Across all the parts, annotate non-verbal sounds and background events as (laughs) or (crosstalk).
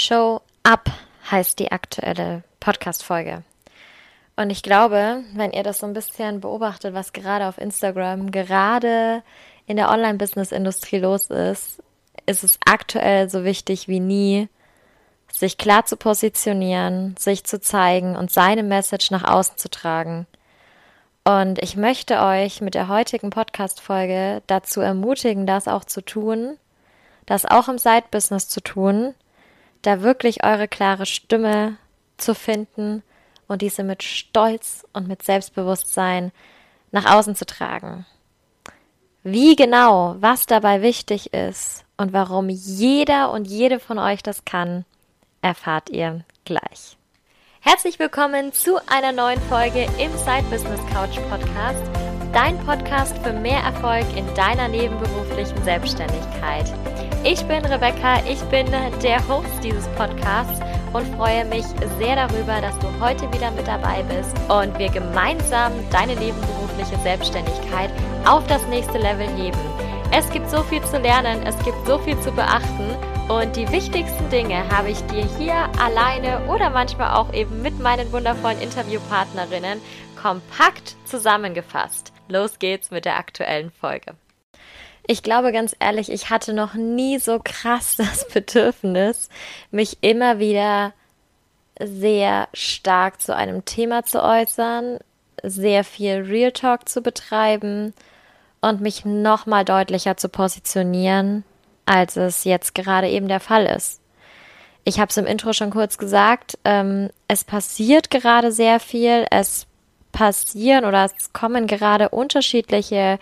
Show Up heißt die aktuelle Podcast-Folge. Und ich glaube, wenn ihr das so ein bisschen beobachtet, was gerade auf Instagram, gerade in der Online-Business-Industrie los ist, ist es aktuell so wichtig wie nie, sich klar zu positionieren, sich zu zeigen und seine Message nach außen zu tragen. Und ich möchte euch mit der heutigen Podcast-Folge dazu ermutigen, das auch zu tun, das auch im Side-Business zu tun, da wirklich eure klare Stimme zu finden und diese mit Stolz und mit Selbstbewusstsein nach außen zu tragen. Wie genau, was dabei wichtig ist und warum jeder und jede von euch das kann, erfahrt ihr gleich. Herzlich willkommen zu einer neuen Folge im Side Business Couch Podcast, dein Podcast für mehr Erfolg in deiner nebenberuflichen Selbstständigkeit. Ich bin Rebecca, ich bin der Host dieses Podcasts und freue mich sehr darüber, dass du heute wieder mit dabei bist und wir gemeinsam deine nebenberufliche Selbstständigkeit auf das nächste Level heben. Es gibt so viel zu lernen, es gibt so viel zu beachten und die wichtigsten Dinge habe ich dir hier alleine oder manchmal auch eben mit meinen wundervollen Interviewpartnerinnen kompakt zusammengefasst. Los geht's mit der aktuellen Folge. Ich glaube ganz ehrlich, ich hatte noch nie so krass (laughs) das Bedürfnis, mich immer wieder sehr stark zu einem Thema zu äußern, sehr viel Real Talk zu betreiben und mich noch mal deutlicher zu positionieren, als es jetzt gerade eben der Fall ist. Ich habe es im Intro schon kurz gesagt, ähm, es passiert gerade sehr viel, es passieren oder es kommen gerade unterschiedliche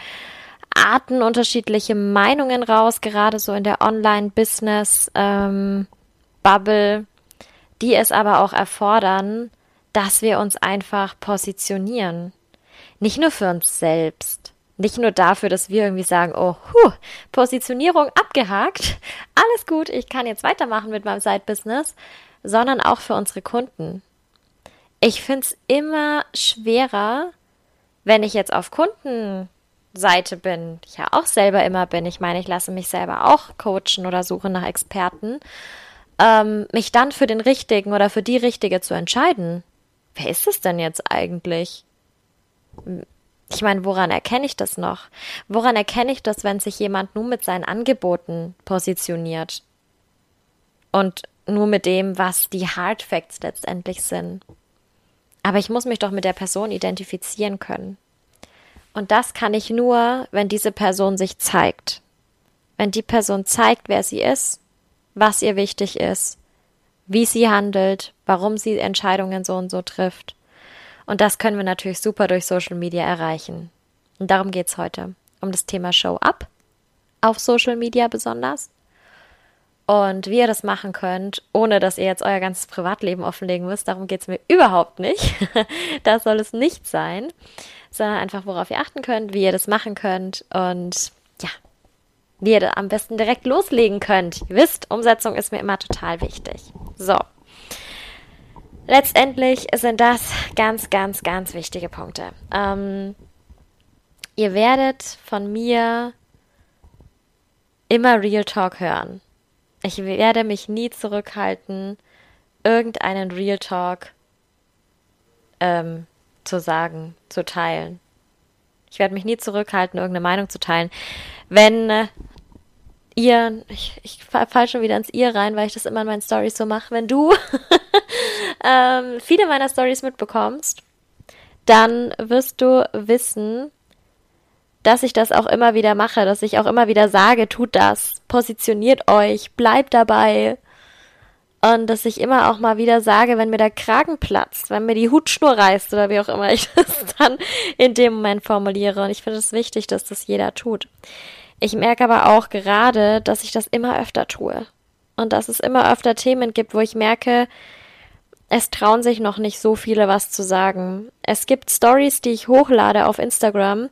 Arten, unterschiedliche Meinungen raus, gerade so in der Online-Business-Bubble, ähm, die es aber auch erfordern, dass wir uns einfach positionieren. Nicht nur für uns selbst, nicht nur dafür, dass wir irgendwie sagen, oh, huh, Positionierung abgehakt, (laughs) alles gut, ich kann jetzt weitermachen mit meinem Side-Business, sondern auch für unsere Kunden. Ich finde es immer schwerer, wenn ich jetzt auf Kunden Seite bin, ich ja auch selber immer bin, ich meine, ich lasse mich selber auch coachen oder suche nach Experten, ähm, mich dann für den richtigen oder für die richtige zu entscheiden. Wer ist es denn jetzt eigentlich? Ich meine, woran erkenne ich das noch? Woran erkenne ich das, wenn sich jemand nur mit seinen Angeboten positioniert? Und nur mit dem, was die Hard Facts letztendlich sind. Aber ich muss mich doch mit der Person identifizieren können. Und das kann ich nur, wenn diese Person sich zeigt. Wenn die Person zeigt, wer sie ist, was ihr wichtig ist, wie sie handelt, warum sie Entscheidungen so und so trifft. Und das können wir natürlich super durch Social Media erreichen. Und darum geht es heute. Um das Thema Show Up. Auf Social Media besonders. Und wie ihr das machen könnt, ohne dass ihr jetzt euer ganzes Privatleben offenlegen müsst, darum geht es mir überhaupt nicht. (laughs) das soll es nicht sein sondern einfach, worauf ihr achten könnt, wie ihr das machen könnt und ja, wie ihr da am besten direkt loslegen könnt. Ihr wisst, Umsetzung ist mir immer total wichtig. So. Letztendlich sind das ganz, ganz, ganz wichtige Punkte. Ähm, ihr werdet von mir immer Real Talk hören. Ich werde mich nie zurückhalten, irgendeinen Real Talk ähm, zu sagen, zu teilen. Ich werde mich nie zurückhalten, irgendeine Meinung zu teilen. Wenn äh, ihr, ich, ich fall schon wieder ins Ihr rein, weil ich das immer in meinen Stories so mache, wenn du (laughs) ähm, viele meiner Stories mitbekommst, dann wirst du wissen, dass ich das auch immer wieder mache, dass ich auch immer wieder sage, tut das, positioniert euch, bleibt dabei, und dass ich immer auch mal wieder sage, wenn mir der Kragen platzt, wenn mir die Hutschnur reißt oder wie auch immer ich (laughs) das dann in dem Moment formuliere. Und ich finde es wichtig, dass das jeder tut. Ich merke aber auch gerade, dass ich das immer öfter tue. Und dass es immer öfter Themen gibt, wo ich merke, es trauen sich noch nicht so viele was zu sagen. Es gibt Stories, die ich hochlade auf Instagram,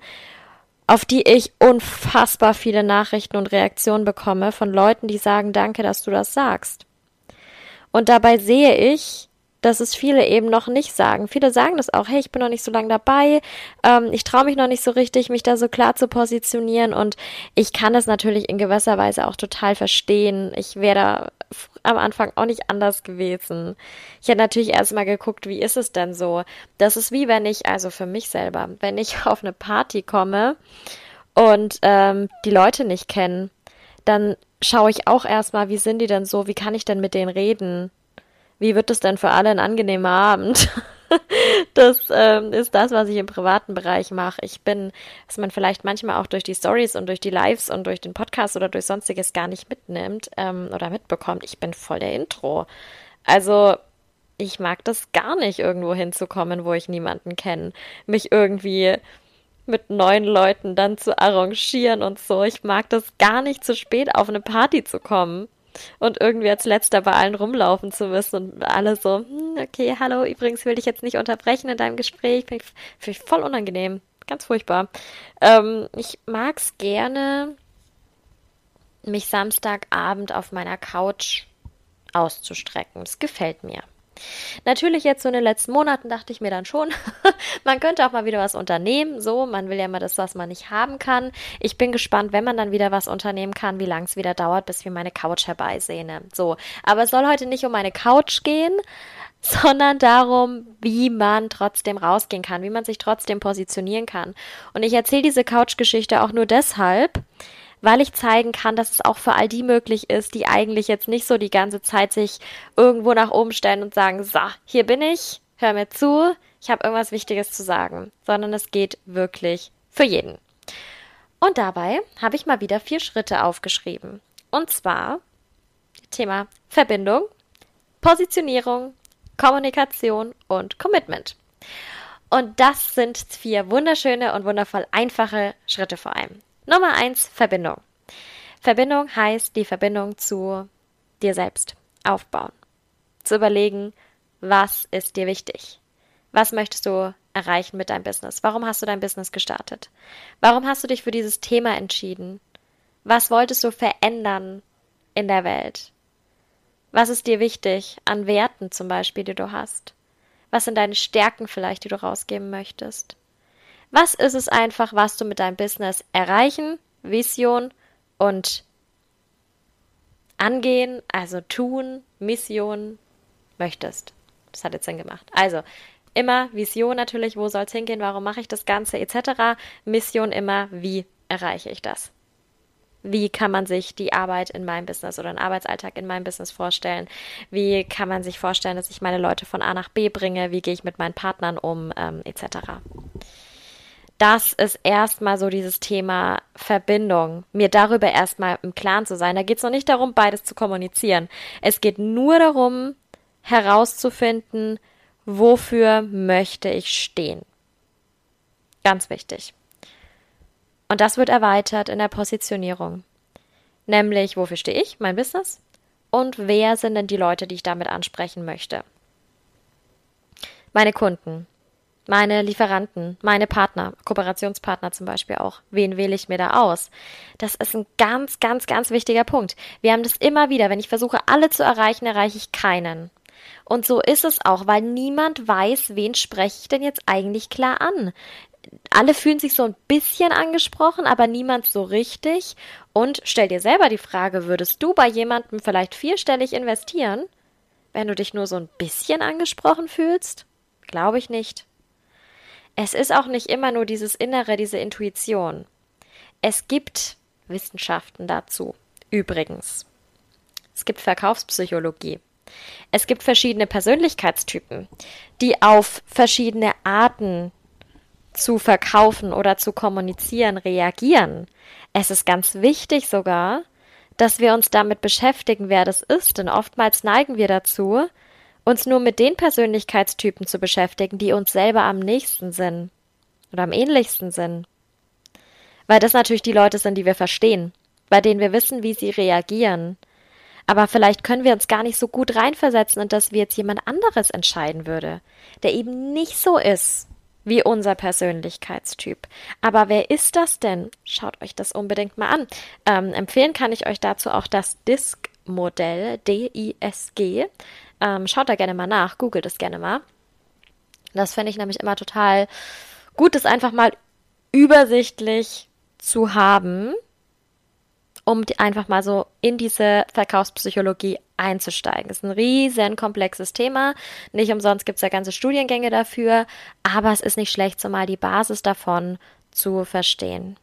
auf die ich unfassbar viele Nachrichten und Reaktionen bekomme von Leuten, die sagen, danke, dass du das sagst. Und dabei sehe ich, dass es viele eben noch nicht sagen. Viele sagen das auch, hey, ich bin noch nicht so lange dabei, ähm, ich traue mich noch nicht so richtig, mich da so klar zu positionieren und ich kann das natürlich in gewisser Weise auch total verstehen. Ich wäre da am Anfang auch nicht anders gewesen. Ich hätte natürlich erstmal geguckt, wie ist es denn so? Das ist wie wenn ich, also für mich selber, wenn ich (laughs) auf eine Party komme und ähm, die Leute nicht kennen, dann schaue ich auch erstmal, wie sind die denn so, wie kann ich denn mit denen reden? Wie wird es denn für alle ein angenehmer Abend? (laughs) das ähm, ist das, was ich im privaten Bereich mache. Ich bin, was man vielleicht manchmal auch durch die Stories und durch die Lives und durch den Podcast oder durch sonstiges gar nicht mitnimmt ähm, oder mitbekommt. Ich bin voll der Intro. Also ich mag das gar nicht, irgendwo hinzukommen, wo ich niemanden kenne. Mich irgendwie mit neuen Leuten dann zu arrangieren und so. Ich mag das gar nicht zu spät auf eine Party zu kommen und irgendwie als letzter bei allen rumlaufen zu müssen und alle so, hm, okay, hallo, übrigens will ich jetzt nicht unterbrechen in deinem Gespräch, finde ich, find ich voll unangenehm, ganz furchtbar. Ähm, ich mag es gerne, mich Samstagabend auf meiner Couch auszustrecken. Das gefällt mir. Natürlich jetzt so in den letzten Monaten dachte ich mir dann schon, (laughs) man könnte auch mal wieder was unternehmen. So, man will ja immer das, was man nicht haben kann. Ich bin gespannt, wenn man dann wieder was unternehmen kann, wie lange es wieder dauert, bis wir meine Couch herbeisehne. So, aber es soll heute nicht um meine Couch gehen, (laughs) sondern darum, wie man trotzdem rausgehen kann, wie man sich trotzdem positionieren kann. Und ich erzähle diese Couch-Geschichte auch nur deshalb, weil ich zeigen kann, dass es auch für all die möglich ist, die eigentlich jetzt nicht so die ganze Zeit sich irgendwo nach oben stellen und sagen, so, hier bin ich, hör mir zu, ich habe irgendwas Wichtiges zu sagen, sondern es geht wirklich für jeden. Und dabei habe ich mal wieder vier Schritte aufgeschrieben. Und zwar Thema Verbindung, Positionierung, Kommunikation und Commitment. Und das sind vier wunderschöne und wundervoll einfache Schritte vor allem. Nummer eins, Verbindung. Verbindung heißt die Verbindung zu dir selbst aufbauen. Zu überlegen, was ist dir wichtig? Was möchtest du erreichen mit deinem Business? Warum hast du dein Business gestartet? Warum hast du dich für dieses Thema entschieden? Was wolltest du verändern in der Welt? Was ist dir wichtig an Werten zum Beispiel, die du hast? Was sind deine Stärken vielleicht, die du rausgeben möchtest? Was ist es einfach, was du mit deinem Business erreichen, Vision und angehen, also tun, Mission möchtest? Das hat jetzt Sinn gemacht. Also, immer Vision natürlich, wo soll es hingehen, warum mache ich das Ganze etc. Mission immer, wie erreiche ich das? Wie kann man sich die Arbeit in meinem Business oder den Arbeitsalltag in meinem Business vorstellen? Wie kann man sich vorstellen, dass ich meine Leute von A nach B bringe? Wie gehe ich mit meinen Partnern um, ähm, etc das ist erstmal so dieses Thema Verbindung, mir darüber erstmal im Klaren zu sein. Da geht es noch nicht darum, beides zu kommunizieren. Es geht nur darum, herauszufinden, wofür möchte ich stehen. Ganz wichtig. Und das wird erweitert in der Positionierung. Nämlich, wofür stehe ich, mein Business? Und wer sind denn die Leute, die ich damit ansprechen möchte? Meine Kunden, meine Lieferanten, meine Partner, Kooperationspartner zum Beispiel auch. Wen wähle ich mir da aus? Das ist ein ganz, ganz, ganz wichtiger Punkt. Wir haben das immer wieder. Wenn ich versuche, alle zu erreichen, erreiche ich keinen. Und so ist es auch, weil niemand weiß, wen spreche ich denn jetzt eigentlich klar an. Alle fühlen sich so ein bisschen angesprochen, aber niemand so richtig. Und stell dir selber die Frage, würdest du bei jemandem vielleicht vierstellig investieren, wenn du dich nur so ein bisschen angesprochen fühlst? Glaube ich nicht. Es ist auch nicht immer nur dieses Innere, diese Intuition. Es gibt Wissenschaften dazu. Übrigens. Es gibt Verkaufspsychologie. Es gibt verschiedene Persönlichkeitstypen, die auf verschiedene Arten zu verkaufen oder zu kommunizieren reagieren. Es ist ganz wichtig sogar, dass wir uns damit beschäftigen, wer das ist, denn oftmals neigen wir dazu, uns nur mit den Persönlichkeitstypen zu beschäftigen, die uns selber am nächsten sind oder am ähnlichsten sind. Weil das natürlich die Leute sind, die wir verstehen, bei denen wir wissen, wie sie reagieren. Aber vielleicht können wir uns gar nicht so gut reinversetzen und dass wir jetzt jemand anderes entscheiden würde, der eben nicht so ist wie unser Persönlichkeitstyp. Aber wer ist das denn? Schaut euch das unbedingt mal an. Ähm, empfehlen kann ich euch dazu auch das DISC Modell, D-I-S-G. Ähm, schaut da gerne mal nach, googelt es gerne mal. Das finde ich nämlich immer total gut, das einfach mal übersichtlich zu haben, um einfach mal so in diese Verkaufspsychologie einzusteigen. Das ist ein riesen komplexes Thema. Nicht umsonst gibt es ja ganze Studiengänge dafür, aber es ist nicht schlecht, so mal die Basis davon zu verstehen.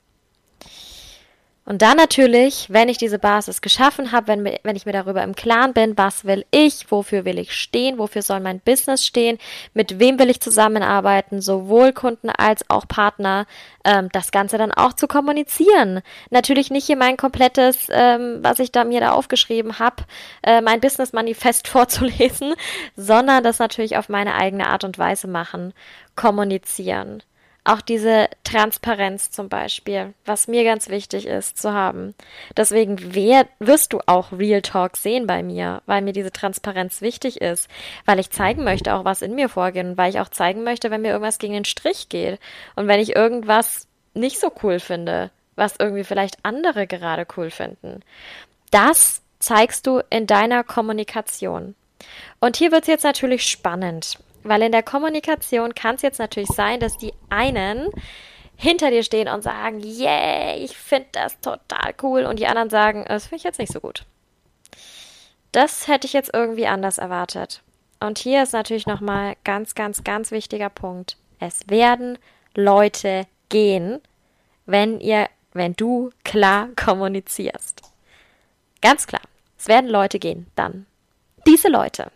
Und dann natürlich, wenn ich diese Basis geschaffen habe, wenn, wenn ich mir darüber im Klaren bin, was will ich, wofür will ich stehen, wofür soll mein Business stehen, mit wem will ich zusammenarbeiten, sowohl Kunden als auch Partner, ähm, das Ganze dann auch zu kommunizieren. Natürlich nicht hier mein komplettes, ähm, was ich da mir da aufgeschrieben habe, äh, mein Business-Manifest (laughs) vorzulesen, sondern das natürlich auf meine eigene Art und Weise machen, kommunizieren. Auch diese Transparenz zum Beispiel, was mir ganz wichtig ist zu haben. Deswegen wer, wirst du auch Real Talk sehen bei mir, weil mir diese Transparenz wichtig ist, weil ich zeigen möchte auch, was in mir vorgeht und weil ich auch zeigen möchte, wenn mir irgendwas gegen den Strich geht und wenn ich irgendwas nicht so cool finde, was irgendwie vielleicht andere gerade cool finden. Das zeigst du in deiner Kommunikation. Und hier wird es jetzt natürlich spannend. Weil in der Kommunikation kann es jetzt natürlich sein, dass die einen hinter dir stehen und sagen, yeah, ich finde das total cool und die anderen sagen, das finde ich jetzt nicht so gut. Das hätte ich jetzt irgendwie anders erwartet. Und hier ist natürlich nochmal ganz, ganz, ganz wichtiger Punkt. Es werden Leute gehen, wenn ihr, wenn du klar kommunizierst. Ganz klar. Es werden Leute gehen, dann. Diese Leute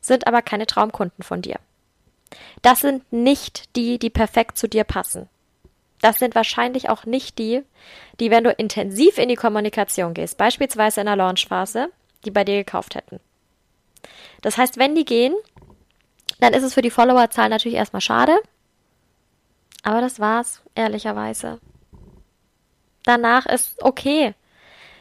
sind aber keine Traumkunden von dir. Das sind nicht die, die perfekt zu dir passen. Das sind wahrscheinlich auch nicht die, die, wenn du intensiv in die Kommunikation gehst, beispielsweise in der Launchphase, die bei dir gekauft hätten. Das heißt, wenn die gehen, dann ist es für die Followerzahl natürlich erstmal schade. Aber das war's, ehrlicherweise. Danach ist okay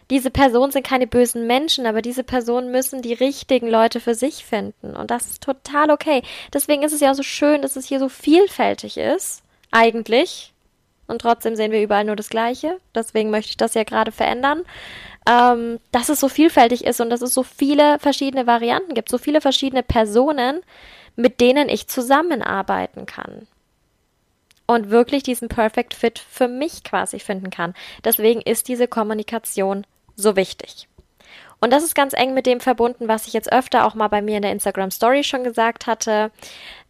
diese Personen sind keine bösen Menschen, aber diese Personen müssen die richtigen Leute für sich finden. Und das ist total okay. Deswegen ist es ja auch so schön, dass es hier so vielfältig ist, eigentlich. Und trotzdem sehen wir überall nur das Gleiche. Deswegen möchte ich das ja gerade verändern. Ähm, dass es so vielfältig ist und dass es so viele verschiedene Varianten gibt, so viele verschiedene Personen, mit denen ich zusammenarbeiten kann und wirklich diesen Perfect Fit für mich quasi finden kann. Deswegen ist diese Kommunikation so wichtig. Und das ist ganz eng mit dem verbunden, was ich jetzt öfter auch mal bei mir in der Instagram Story schon gesagt hatte.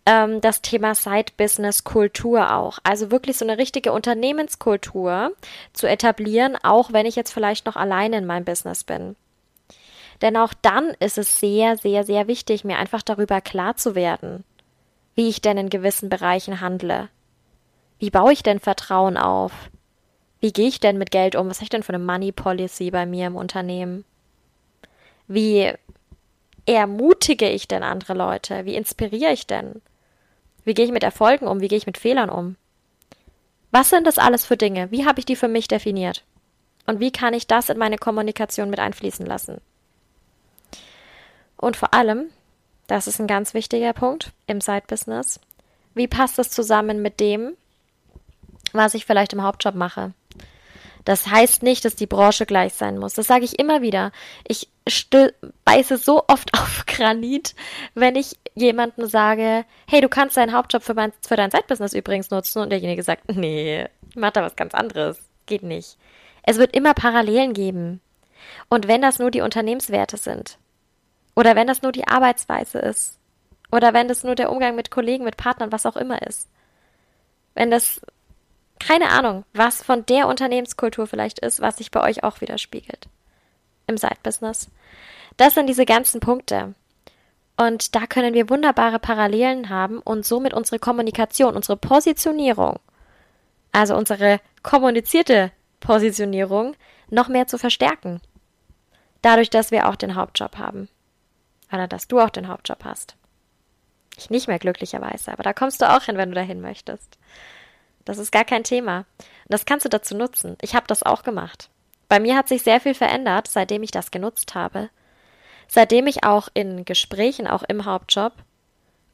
Ähm, das Thema Side-Business-Kultur auch. Also wirklich so eine richtige Unternehmenskultur zu etablieren, auch wenn ich jetzt vielleicht noch alleine in meinem Business bin. Denn auch dann ist es sehr, sehr, sehr wichtig, mir einfach darüber klar zu werden, wie ich denn in gewissen Bereichen handle. Wie baue ich denn Vertrauen auf? Wie gehe ich denn mit Geld um? Was habe ich denn für eine Money Policy bei mir im Unternehmen? Wie ermutige ich denn andere Leute? Wie inspiriere ich denn? Wie gehe ich mit Erfolgen um? Wie gehe ich mit Fehlern um? Was sind das alles für Dinge? Wie habe ich die für mich definiert? Und wie kann ich das in meine Kommunikation mit einfließen lassen? Und vor allem, das ist ein ganz wichtiger Punkt im Side-Business, wie passt das zusammen mit dem, was ich vielleicht im Hauptjob mache? Das heißt nicht, dass die Branche gleich sein muss. Das sage ich immer wieder. Ich beiße so oft (laughs) auf Granit, wenn ich jemandem sage, hey, du kannst deinen Hauptjob für, mein, für dein Zeitbusiness übrigens nutzen und derjenige sagt, nee, ich mach da was ganz anderes. Geht nicht. Es wird immer Parallelen geben. Und wenn das nur die Unternehmenswerte sind, oder wenn das nur die Arbeitsweise ist, oder wenn das nur der Umgang mit Kollegen, mit Partnern, was auch immer ist, wenn das keine Ahnung, was von der Unternehmenskultur vielleicht ist, was sich bei euch auch widerspiegelt im Side-Business. Das sind diese ganzen Punkte. Und da können wir wunderbare Parallelen haben und somit unsere Kommunikation, unsere Positionierung, also unsere kommunizierte Positionierung, noch mehr zu verstärken. Dadurch, dass wir auch den Hauptjob haben. Oder dass du auch den Hauptjob hast. Ich nicht mehr glücklicherweise, aber da kommst du auch hin, wenn du dahin möchtest. Das ist gar kein Thema. Und das kannst du dazu nutzen. Ich habe das auch gemacht. Bei mir hat sich sehr viel verändert, seitdem ich das genutzt habe. Seitdem ich auch in Gesprächen, auch im Hauptjob,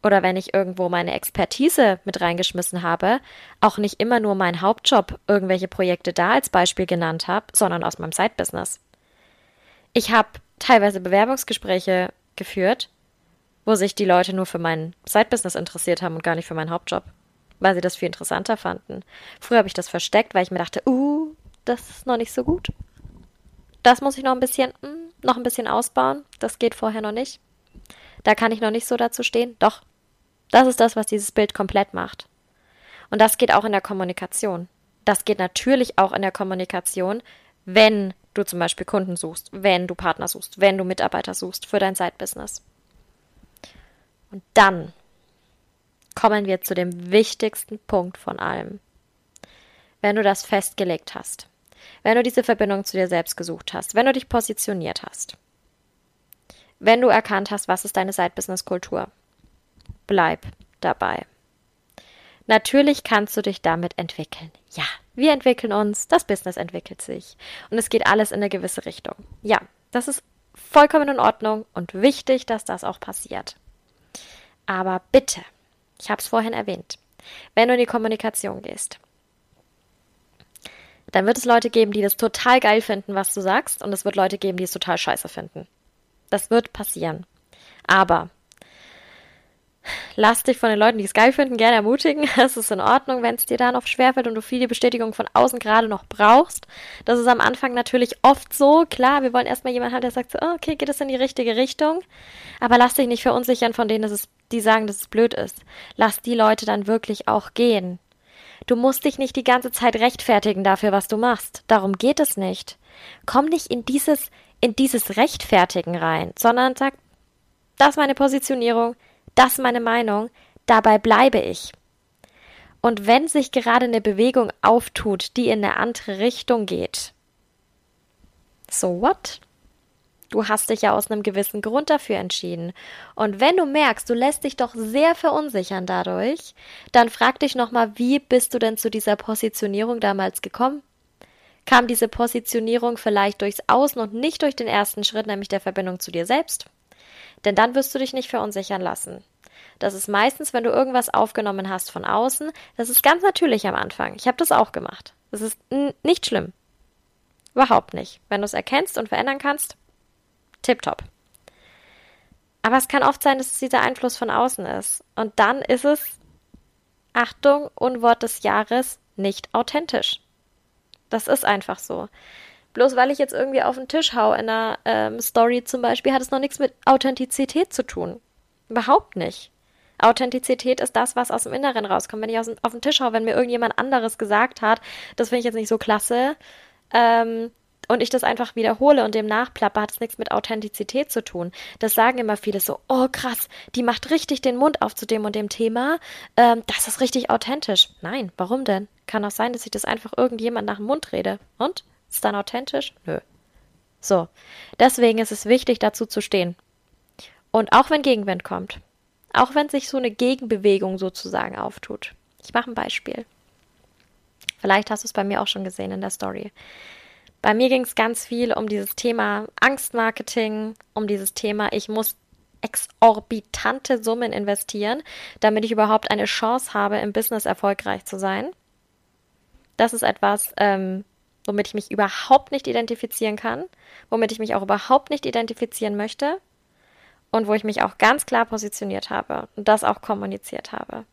oder wenn ich irgendwo meine Expertise mit reingeschmissen habe, auch nicht immer nur mein Hauptjob irgendwelche Projekte da als Beispiel genannt habe, sondern aus meinem Side-Business. Ich habe teilweise Bewerbungsgespräche geführt, wo sich die Leute nur für mein Side-Business interessiert haben und gar nicht für meinen Hauptjob, weil sie das viel interessanter fanden. Früher habe ich das versteckt, weil ich mir dachte, uh, das ist noch nicht so gut. Das muss ich noch ein bisschen, mh, hm, noch ein bisschen ausbauen. Das geht vorher noch nicht. Da kann ich noch nicht so dazu stehen. Doch. Das ist das, was dieses Bild komplett macht. Und das geht auch in der Kommunikation. Das geht natürlich auch in der Kommunikation, wenn du zum Beispiel Kunden suchst, wenn du Partner suchst, wenn du Mitarbeiter suchst für dein Side-Business. Und dann kommen wir zu dem wichtigsten Punkt von allem. Wenn du das festgelegt hast, wenn du diese Verbindung zu dir selbst gesucht hast, wenn du dich positioniert hast, wenn du erkannt hast, was ist deine Side-Business-Kultur, bleib dabei. Natürlich kannst du dich damit entwickeln. Ja, wir entwickeln uns, das Business entwickelt sich und es geht alles in eine gewisse Richtung. Ja, das ist vollkommen in Ordnung und wichtig, dass das auch passiert. Aber bitte, ich habe es vorhin erwähnt, wenn du in die Kommunikation gehst, dann wird es Leute geben, die das total geil finden, was du sagst, und es wird Leute geben, die es total scheiße finden. Das wird passieren. Aber lass dich von den Leuten, die es geil finden, gerne ermutigen. (laughs) Es ist in Ordnung, wenn es dir da noch schwerfällt und du viele Bestätigungen von außen gerade noch brauchst. Das ist am Anfang natürlich oft so. Klar, wir wollen erstmal jemanden haben, der sagt so, oh, okay, geht es in die richtige Richtung. Aber lass dich nicht verunsichern von denen, dass es, die sagen, dass es blöd ist. Lass die Leute dann wirklich auch gehen. Du musst dich nicht die ganze Zeit rechtfertigen dafür, was du machst. Darum geht es nicht. Komm nicht in dieses, in dieses Rechtfertigen rein, sondern sag, das ist meine Positionierung, das ist meine Meinung, dabei bleibe ich. Und wenn sich gerade eine Bewegung auftut, die in eine andere Richtung geht, so what? Du hast dich ja aus einem gewissen Grund dafür entschieden. Und wenn du merkst, du lässt dich doch sehr verunsichern dadurch, dann frag dich nochmal, wie bist du denn zu dieser Positionierung damals gekommen? Kam diese Positionierung vielleicht durchs Außen und nicht durch den ersten Schritt, nämlich der Verbindung zu dir selbst? Denn dann wirst du dich nicht verunsichern lassen. Das ist meistens, wenn du irgendwas aufgenommen hast von außen, das ist ganz natürlich am Anfang. Ich habe das auch gemacht. Das ist nicht schlimm. Überhaupt nicht. Wenn du es erkennst und verändern kannst, tipptopp. Aber es kann oft sein, dass es dieser Einfluss von außen ist. Und dann ist es, Achtung, Unwort des Jahres, nicht authentisch. Das ist einfach so. Bloß weil ich jetzt irgendwie auf den Tisch hau in einer ähm, Story zum Beispiel, hat es noch nichts mit Authentizität zu tun. Überhaupt nicht. Authentizität ist das, was aus dem Inneren rauskommt. Wenn ich aus, auf den Tisch hau, wenn mir irgendjemand anderes gesagt hat, das finde ich jetzt nicht so klasse, ähm, und ich das einfach wiederhole und dem nachplappe, hat es nichts mit Authentizität zu tun. Das sagen immer viele so, oh krass, die macht richtig den Mund auf zu dem und dem Thema. Ähm, das ist richtig authentisch. Nein, warum denn? Kann auch sein, dass ich das einfach irgendjemand nach dem Mund rede. Und? Ist dann authentisch? Nö. So. Deswegen ist es wichtig, dazu zu stehen. Und auch wenn Gegenwind kommt. Auch wenn sich so eine Gegenbewegung sozusagen auftut. Ich mache ein Beispiel. Vielleicht hast du es bei mir auch schon gesehen in der Story. Bei mir ging es ganz viel um dieses Thema Angstmarketing, um dieses Thema, ich muss exorbitante Summen investieren, damit ich überhaupt eine Chance habe, im Business erfolgreich zu sein. Das ist etwas, ähm, womit ich mich überhaupt nicht identifizieren kann, womit ich mich auch überhaupt nicht identifizieren möchte und wo ich mich auch ganz klar positioniert habe und das auch kommuniziert habe.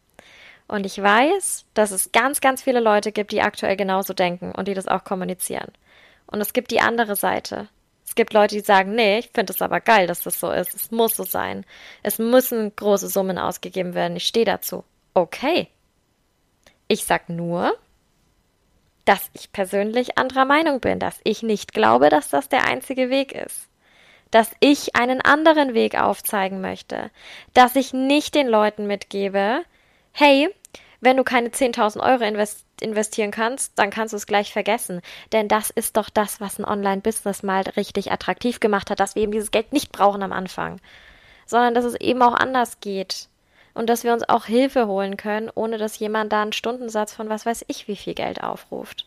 Und ich weiß, dass es ganz, ganz viele Leute gibt, die aktuell genauso denken und die das auch kommunizieren. Und es gibt die andere Seite. Es gibt Leute, die sagen, nee, ich finde es aber geil, dass das so ist. Es muss so sein. Es müssen große Summen ausgegeben werden. Ich stehe dazu. Okay. Ich sag nur, dass ich persönlich anderer Meinung bin, dass ich nicht glaube, dass das der einzige Weg ist. Dass ich einen anderen Weg aufzeigen möchte. Dass ich nicht den Leuten mitgebe, hey, wenn du keine 10.000 Euro invest investieren kannst, dann kannst du es gleich vergessen. Denn das ist doch das, was ein Online-Business mal richtig attraktiv gemacht hat, dass wir eben dieses Geld nicht brauchen am Anfang, sondern dass es eben auch anders geht. Und dass wir uns auch Hilfe holen können, ohne dass jemand da einen Stundensatz von was weiß ich wie viel Geld aufruft.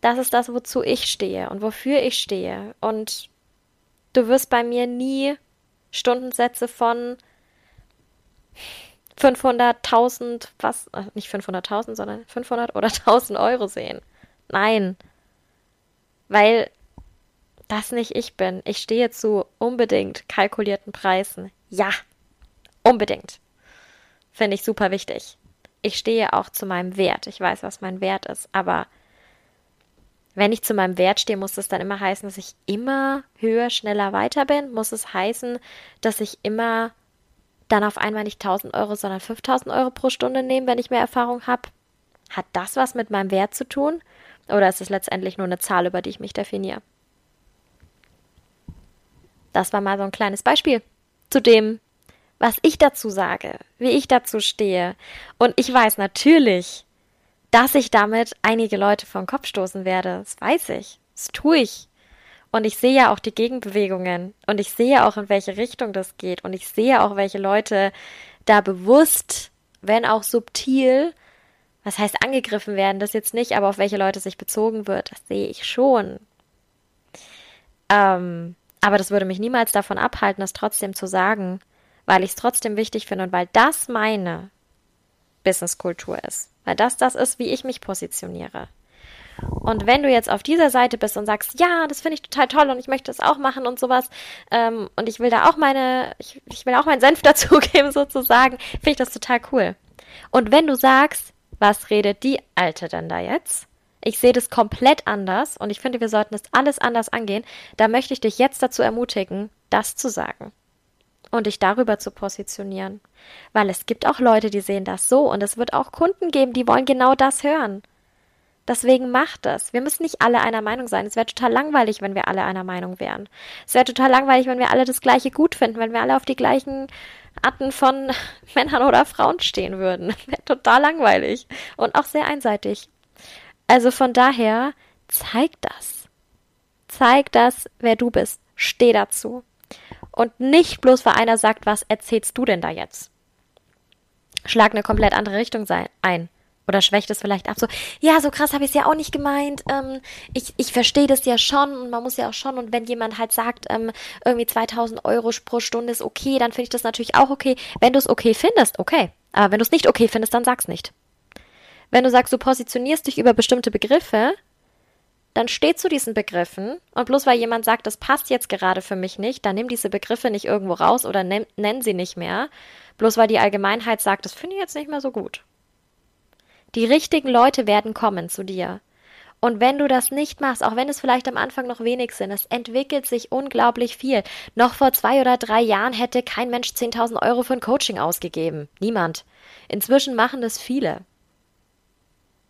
Das ist das, wozu ich stehe und wofür ich stehe. Und du wirst bei mir nie Stundensätze von 500.000, was, äh, nicht 500.000, sondern 500 oder (laughs) 1000 Euro sehen. Nein. Weil das nicht ich bin. Ich stehe zu unbedingt kalkulierten Preisen. Ja. Unbedingt. Finde ich super wichtig. Ich stehe auch zu meinem Wert. Ich weiß, was mein Wert ist. Aber wenn ich zu meinem Wert stehe, muss das dann immer heißen, dass ich immer höher, schneller weiter bin? Muss es heißen, dass ich immer dann auf einmal nicht 1000 Euro, sondern 5000 Euro pro Stunde nehme, wenn ich mehr Erfahrung habe? Hat das was mit meinem Wert zu tun? Oder ist es letztendlich nur eine Zahl, über die ich mich definiere? Das war mal so ein kleines Beispiel zu dem, was ich dazu sage, wie ich dazu stehe. Und ich weiß natürlich, dass ich damit einige Leute den Kopf stoßen werde. Das weiß ich. Das tue ich. Und ich sehe ja auch die Gegenbewegungen. Und ich sehe auch, in welche Richtung das geht. Und ich sehe auch, welche Leute da bewusst, wenn auch subtil, was heißt angegriffen werden, das jetzt nicht, aber auf welche Leute sich bezogen wird, das sehe ich schon. Ähm, aber das würde mich niemals davon abhalten, das trotzdem zu sagen, weil ich es trotzdem wichtig finde und weil das meine Businesskultur ist. Weil das das ist, wie ich mich positioniere. Und wenn du jetzt auf dieser Seite bist und sagst, ja, das finde ich total toll und ich möchte das auch machen und sowas, ähm, und ich will da auch meine, ich, ich will auch meinen Senf (laughs) dazugeben sozusagen, finde ich das total cool. Und wenn du sagst, was redet die Alte denn da jetzt? Ich sehe das komplett anders und ich finde, wir sollten das alles anders angehen. Da möchte ich dich jetzt dazu ermutigen, das zu sagen und dich darüber zu positionieren. Weil es gibt auch Leute, die sehen das so und es wird auch Kunden geben, die wollen genau das hören. Deswegen macht das. Wir müssen nicht alle einer Meinung sein. Es wäre total langweilig, wenn wir alle einer Meinung wären. Es wäre total langweilig, wenn wir alle das Gleiche gut finden, wenn wir alle auf die gleichen Arten von (laughs) Männern oder Frauen stehen würden. (laughs) Wäre total langweilig und auch sehr einseitig. Also von daher, zeig das. Zeig das, wer du bist. Steh dazu. Und nicht bloß, weil einer sagt, was erzählst du denn da jetzt? Schlag eine komplett andere Richtung ein. Oder schwächt es vielleicht ab, so, ja, so krass habe ich es ja auch nicht gemeint. Ähm, ich ich verstehe das ja schon und man muss ja auch schon. Und wenn jemand halt sagt, ähm, irgendwie 2000 Euro pro Stunde ist okay, dann finde ich das natürlich auch okay. Wenn du es okay findest, okay. Aber wenn du es nicht okay findest, dann sag's nicht. Wenn du sagst, du positionierst dich über bestimmte Begriffe, dann steh zu diesen Begriffen und bloß weil jemand sagt, das passt jetzt gerade für mich nicht, dann nimm diese Begriffe nicht irgendwo raus oder nenn, sie nicht mehr, bloß weil die Allgemeinheit sagt, das finde ich jetzt nicht mehr so gut. Die richtigen Leute werden kommen zu dir. Und wenn du das nicht machst, auch wenn es vielleicht am Anfang noch wenig sind, es entwickelt sich unglaublich viel. Noch vor zwei oder drei Jahren hätte kein Mensch 10.000 Euro für ein Coaching ausgegeben. Niemand. Inzwischen machen das viele.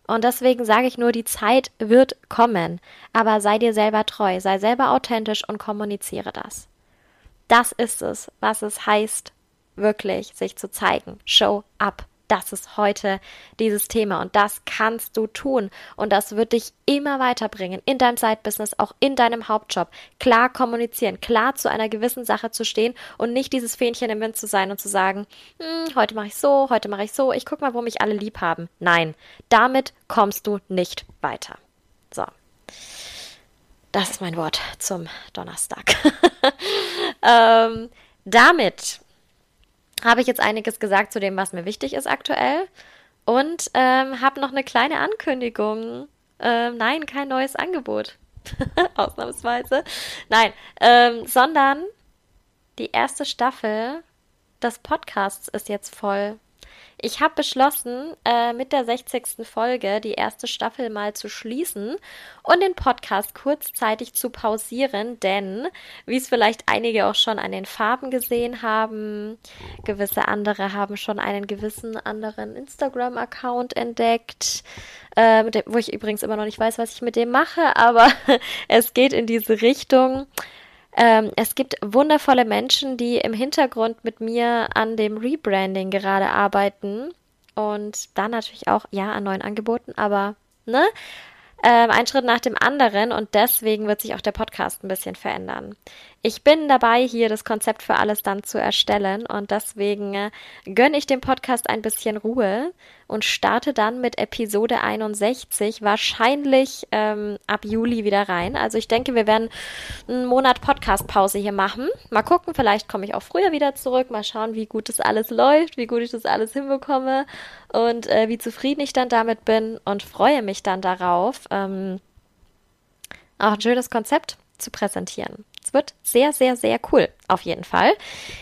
Und deswegen sage ich nur, die Zeit wird kommen. Aber sei dir selber treu, sei selber authentisch und kommuniziere das. Das ist es, was es heißt, wirklich sich zu zeigen. Show up das ist heute dieses Thema und das kannst du tun und das wird dich immer weiterbringen in deinem Side-Business, auch in deinem Hauptjob. Klar kommunizieren, klar zu einer gewissen Sache zu stehen und nicht dieses Fähnchen im Wind zu sein und zu sagen, hm, heute mache ich so, heute mache ich so, ich guck mal, wo mich alle lieb haben. Nein, damit kommst du nicht weiter. So. Das ist mein Wort zum Donnerstag. (laughs) ähm, damit habe ich jetzt einiges gesagt zu dem, was mir wichtig ist aktuell. Und ähm, habe noch eine kleine Ankündigung. Ähm, nein, kein neues Angebot. (laughs) Ausnahmsweise. Nein, ähm, sondern die erste Staffel des Podcasts ist jetzt voll. Ich habe beschlossen, äh, mit der 60. Folge die erste Staffel mal zu schließen und den Podcast kurzzeitig zu pausieren, denn, wie es vielleicht einige auch schon an den Farben gesehen haben, gewisse andere haben schon einen gewissen anderen Instagram-Account entdeckt, äh, dem, wo ich übrigens immer noch nicht weiß, was ich mit dem mache, aber (laughs) es geht in diese Richtung. Ähm, es gibt wundervolle Menschen, die im Hintergrund mit mir an dem Rebranding gerade arbeiten und dann natürlich auch, ja, an neuen Angeboten, aber, ne? Ähm, ein Schritt nach dem anderen und deswegen wird sich auch der Podcast ein bisschen verändern. Ich bin dabei, hier das Konzept für alles dann zu erstellen und deswegen äh, gönne ich dem Podcast ein bisschen Ruhe und starte dann mit Episode 61 wahrscheinlich ähm, ab Juli wieder rein. Also ich denke, wir werden einen Monat Podcast-Pause hier machen. Mal gucken, vielleicht komme ich auch früher wieder zurück. Mal schauen, wie gut das alles läuft, wie gut ich das alles hinbekomme und äh, wie zufrieden ich dann damit bin und freue mich dann darauf. Ähm, auch ein schönes Konzept zu präsentieren. Es wird sehr, sehr, sehr cool. Auf jeden Fall.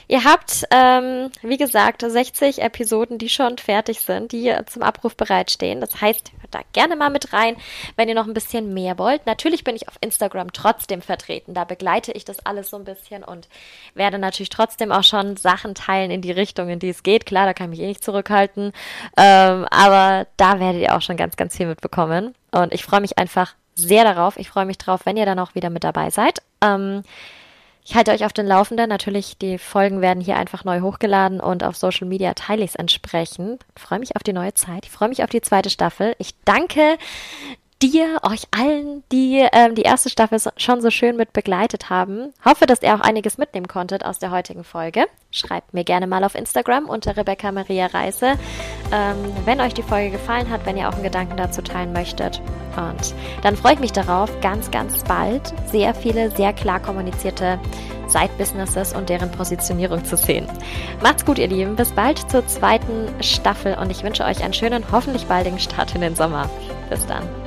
Ihr habt, ähm, wie gesagt, 60 Episoden, die schon fertig sind, die zum Abruf bereitstehen. Das heißt, hört da gerne mal mit rein, wenn ihr noch ein bisschen mehr wollt. Natürlich bin ich auf Instagram trotzdem vertreten. Da begleite ich das alles so ein bisschen und werde natürlich trotzdem auch schon Sachen teilen in die Richtung, in die es geht. Klar, da kann ich mich eh nicht zurückhalten. Ähm, aber da werdet ihr auch schon ganz, ganz viel mitbekommen. Und ich freue mich einfach sehr darauf. Ich freue mich drauf, wenn ihr dann auch wieder mit dabei seid. Ähm, ich halte euch auf den Laufenden. Natürlich, die Folgen werden hier einfach neu hochgeladen und auf Social Media teile ich es entsprechend. Ich freue mich auf die neue Zeit. Ich freue mich auf die zweite Staffel. Ich danke dir, euch allen, die ähm, die erste Staffel schon so schön mit begleitet haben. Hoffe, dass ihr auch einiges mitnehmen konntet aus der heutigen Folge. Schreibt mir gerne mal auf Instagram unter Rebecca Maria Reise, ähm, wenn euch die Folge gefallen hat, wenn ihr auch einen Gedanken dazu teilen möchtet. Und dann freue ich mich darauf, ganz, ganz bald sehr viele, sehr klar kommunizierte Side-Businesses und deren Positionierung zu sehen. Macht's gut, ihr Lieben. Bis bald zur zweiten Staffel und ich wünsche euch einen schönen, hoffentlich baldigen Start in den Sommer. Bis dann.